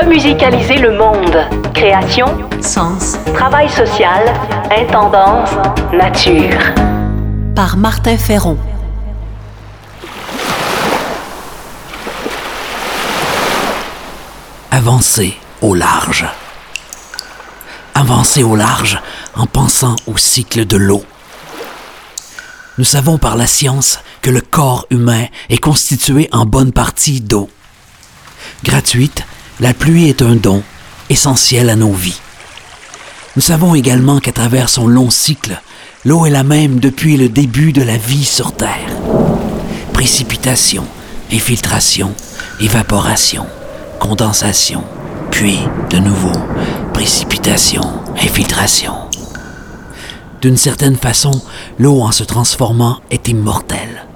Remusicaliser le monde. Création, sens, travail social, intendance, nature. Par Martin Ferron. Avancer au large. Avancer au large en pensant au cycle de l'eau. Nous savons par la science que le corps humain est constitué en bonne partie d'eau. Gratuite, la pluie est un don essentiel à nos vies. Nous savons également qu'à travers son long cycle, l'eau est la même depuis le début de la vie sur Terre. Précipitation, infiltration, évaporation, condensation, puis de nouveau précipitation, infiltration. D'une certaine façon, l'eau en se transformant est immortelle.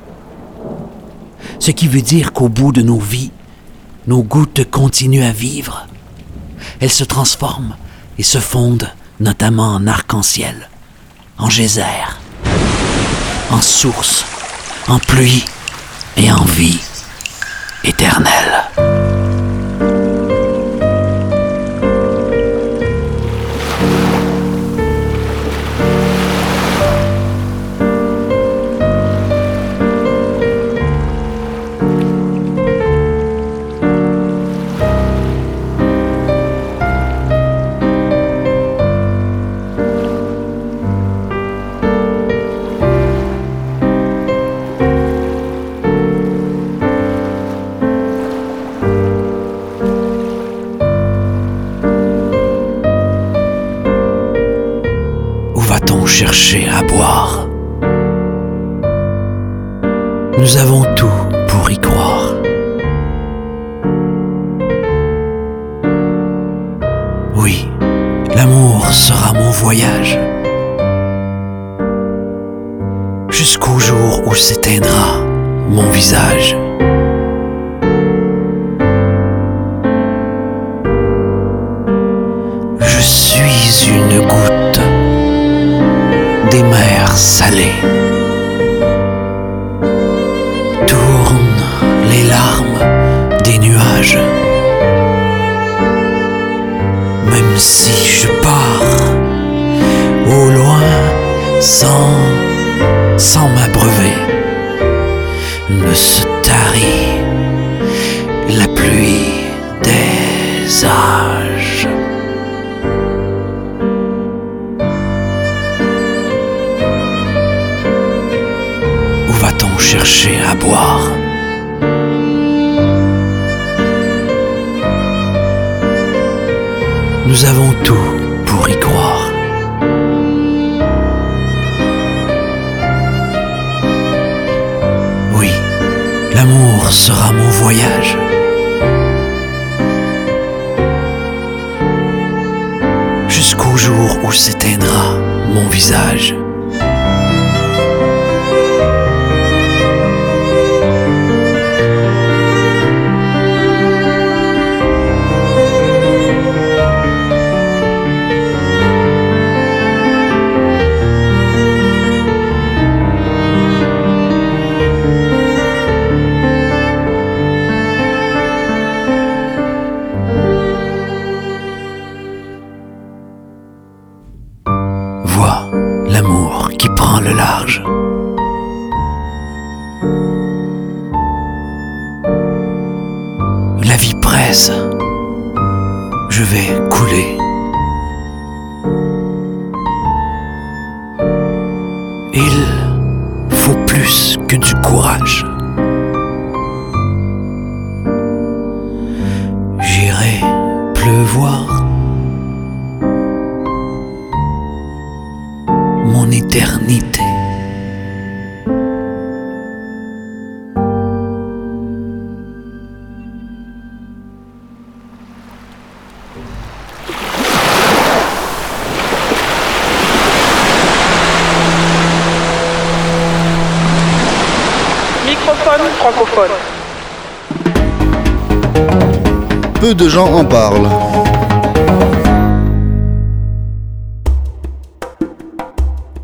Ce qui veut dire qu'au bout de nos vies, nos gouttes continuent à vivre. Elles se transforment et se fondent notamment en arc-en-ciel, en geyser, en source, en pluie et en vie éternelle. Chercher à boire Nous avons tout pour y croire. Oui, l'amour sera mon voyage. Jusqu'au jour où s'éteindra mon visage. Je suis une goutte des mers salées. Tournent les larmes des nuages. Même si je pars au loin sans, sans m'abreuver, ne se tarit la pluie des âges. À boire Nous avons tout pour y croire. Oui, l'amour sera mon voyage. Jusqu'au jour où s'éteindra mon visage. J'irai pleuvoir mon éternité. Francophone. Peu de gens en parlent.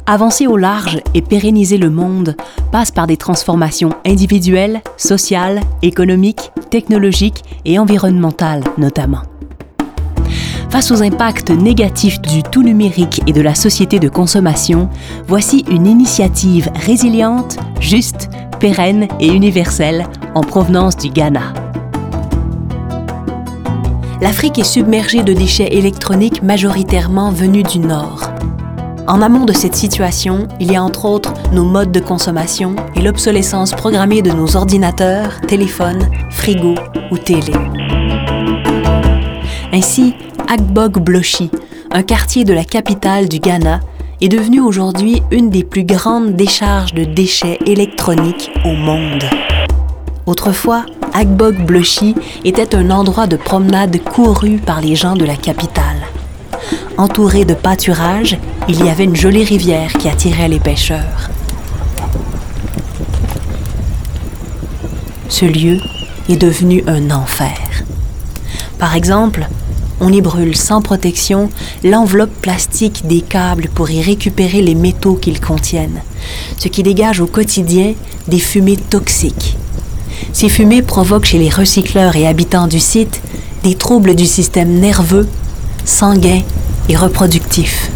Avancer au large et pérenniser le monde passe par des transformations individuelles, sociales, économiques, technologiques et environnementales notamment. Face aux impacts négatifs du tout numérique et de la société de consommation, voici une initiative résiliente, juste, pérenne et universelle en provenance du Ghana. L'Afrique est submergée de déchets électroniques majoritairement venus du Nord. En amont de cette situation, il y a entre autres nos modes de consommation et l'obsolescence programmée de nos ordinateurs, téléphones, frigos ou télé. Ainsi, Agbog Bloshi, un quartier de la capitale du Ghana, est devenu aujourd'hui une des plus grandes décharges de déchets électroniques au monde. Autrefois, Agbog Bloshi était un endroit de promenade couru par les gens de la capitale. Entouré de pâturages, il y avait une jolie rivière qui attirait les pêcheurs. Ce lieu est devenu un enfer. Par exemple, on y brûle sans protection l'enveloppe plastique des câbles pour y récupérer les métaux qu'ils contiennent, ce qui dégage au quotidien des fumées toxiques. Ces fumées provoquent chez les recycleurs et habitants du site des troubles du système nerveux, sanguin et reproductif.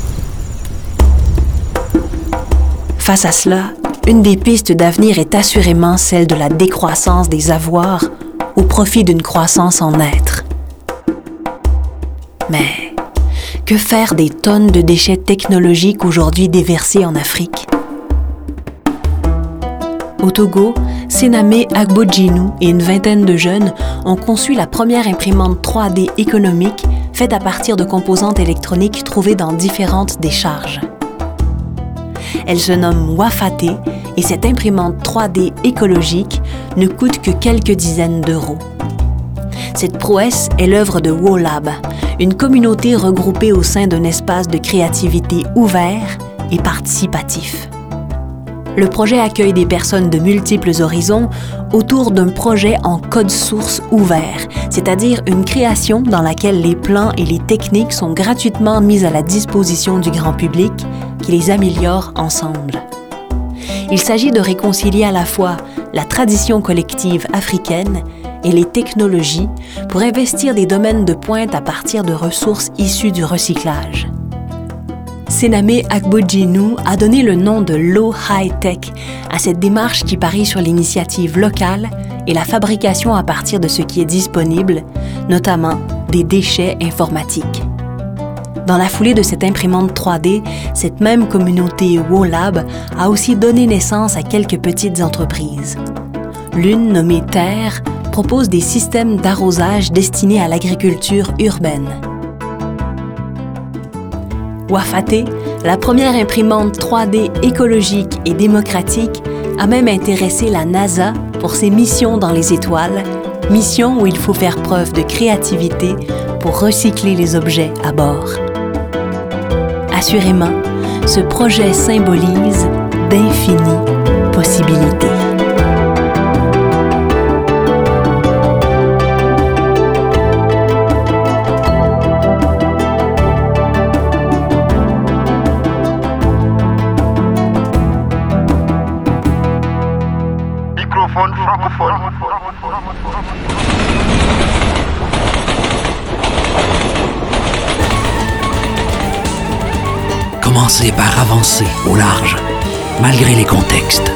Face à cela, une des pistes d'avenir est assurément celle de la décroissance des avoirs au profit d'une croissance en être. Mais que faire des tonnes de déchets technologiques aujourd'hui déversés en Afrique? Au Togo, Sename Agbojinu et une vingtaine de jeunes ont conçu la première imprimante 3D économique faite à partir de composantes électroniques trouvées dans différentes décharges. Elle se nomme Wafate et cette imprimante 3D écologique ne coûte que quelques dizaines d'euros. Cette prouesse est l'œuvre de WoLab, une communauté regroupée au sein d'un espace de créativité ouvert et participatif. Le projet accueille des personnes de multiples horizons autour d'un projet en code source ouvert, c'est-à-dire une création dans laquelle les plans et les techniques sont gratuitement mis à la disposition du grand public qui les améliore ensemble. Il s'agit de réconcilier à la fois la tradition collective africaine et les technologies pour investir des domaines de pointe à partir de ressources issues du recyclage. Sename Agbojinu a donné le nom de Low High Tech à cette démarche qui parie sur l'initiative locale et la fabrication à partir de ce qui est disponible, notamment des déchets informatiques. Dans la foulée de cette imprimante 3D, cette même communauté WoLab a aussi donné naissance à quelques petites entreprises. L'une nommée Terre propose des systèmes d'arrosage destinés à l'agriculture urbaine. Wafate, la première imprimante 3D écologique et démocratique, a même intéressé la NASA pour ses missions dans les étoiles, mission où il faut faire preuve de créativité pour recycler les objets à bord. Assurément, ce projet symbolise d'infinies possibilités. Commencez par avancer au large, malgré les contextes.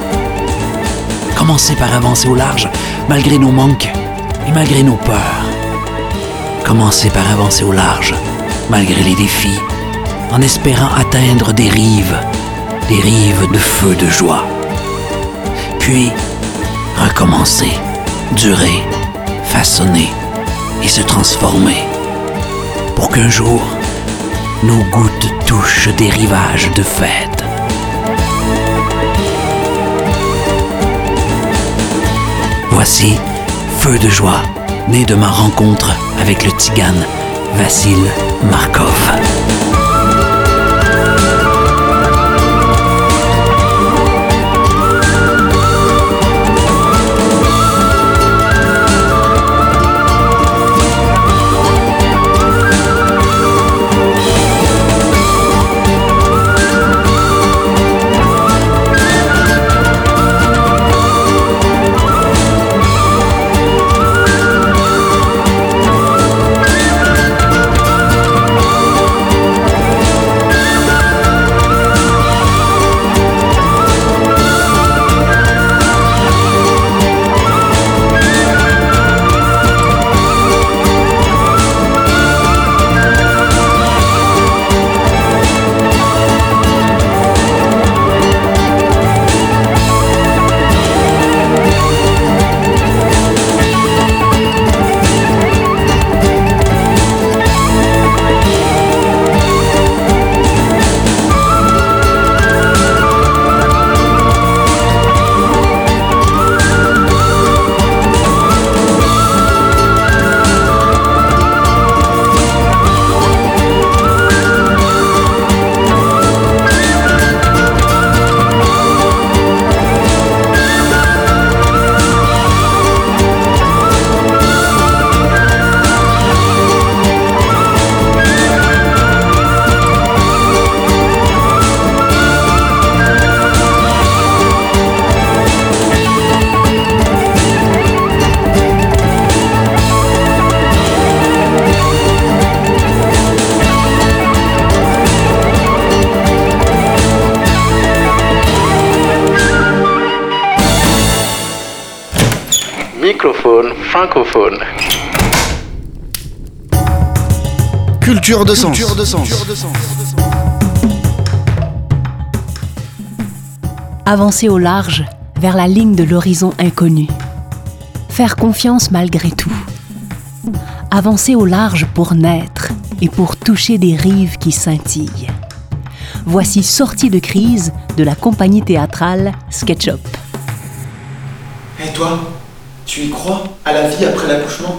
Commencez par avancer au large, malgré nos manques et malgré nos peurs. Commencez par avancer au large, malgré les défis, en espérant atteindre des rives, des rives de feu de joie. Puis, recommencer, durer, façonner et se transformer pour qu'un jour, nos gouttes touchent des rivages de fête. Voici Feu de joie, né de ma rencontre avec le tigane Vassil Markov. Francophone. Culture de sens. Avancer au large vers la ligne de l'horizon inconnu. Faire confiance malgré tout. Avancer au large pour naître et pour toucher des rives qui scintillent. Voici Sortie de crise de la compagnie théâtrale SketchUp. Et toi, tu y crois à la vie après l'accouchement?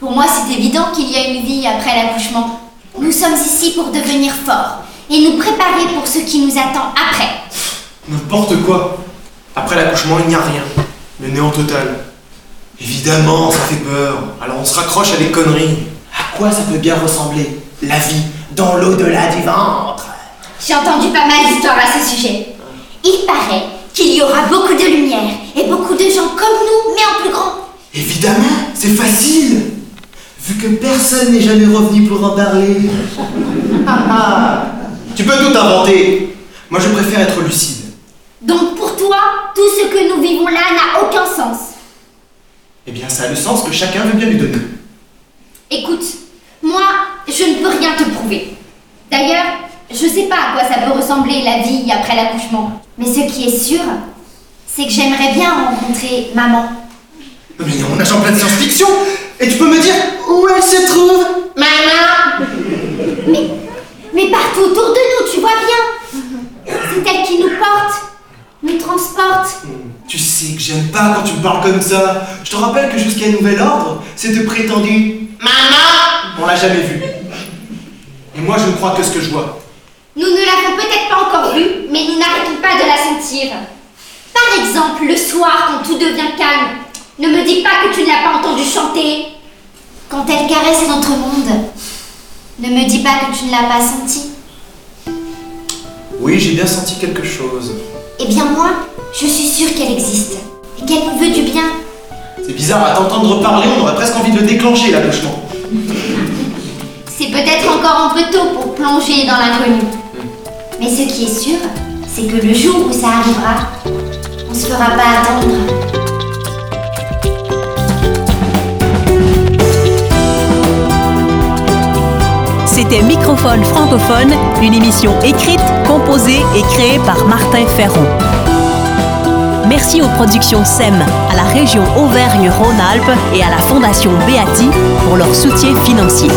Pour moi, c'est évident qu'il y a une vie après l'accouchement. Nous sommes ici pour devenir forts et nous préparer pour ce qui nous attend après. N'importe quoi. Après l'accouchement, il n'y a rien. Le néant total. Évidemment, ça fait peur. Alors on se raccroche à des conneries. À quoi ça peut bien ressembler La vie dans l'au-delà du ventre? J'ai entendu pas mal d'histoires à ce sujet. Il paraît qu'il y aura beaucoup de lumière et beaucoup de gens comme nous, mais en plus grand. Évidemment, c'est facile Vu que personne n'est jamais revenu pour en parler. tu peux tout inventer. Moi, je préfère être lucide. Donc pour toi, tout ce que nous vivons là n'a aucun sens. Eh bien, ça a le sens que chacun veut bien lui donner. Écoute, moi, je ne peux rien te prouver. D'ailleurs, je sais pas à quoi ça peut ressembler la vie après l'accouchement. Mais ce qui est sûr, c'est que j'aimerais bien rencontrer maman. Mais on nage en pleine science-fiction Et tu peux me dire où elle se trouve? Maman Mais, mais partout autour de nous, tu vois bien. C'est elle qui nous porte, nous transporte. Tu sais que j'aime pas quand tu me parles comme ça. Je te rappelle que jusqu'à nouvel ordre, cette prétendue Maman On l'a jamais vue. Et moi, je ne crois que ce que je vois. Nous ne l'avons peut-être pas encore vue, mais nous n'arrêtons pas de la sentir. Par exemple, le soir, quand tout devient calme, ne me dis pas que tu ne l'as pas entendue chanter. Quand elle caresse notre monde, ne me dis pas que tu ne l'as pas senti. Oui, j'ai bien senti quelque chose. Eh bien moi, je suis sûre qu'elle existe et qu'elle nous veut du bien. C'est bizarre, à t'entendre parler, on aurait presque envie de le déclencher, l'accouchement. C'est peut-être encore un peu tôt pour plonger dans l'inconnu. Mais ce qui est sûr, c'est que le jour où ça arrivera, on se fera pas attendre. C'était Microphone francophone, une émission écrite, composée et créée par Martin Ferron. Merci aux productions SEM, à la région Auvergne-Rhône-Alpes et à la Fondation Beati pour leur soutien financier.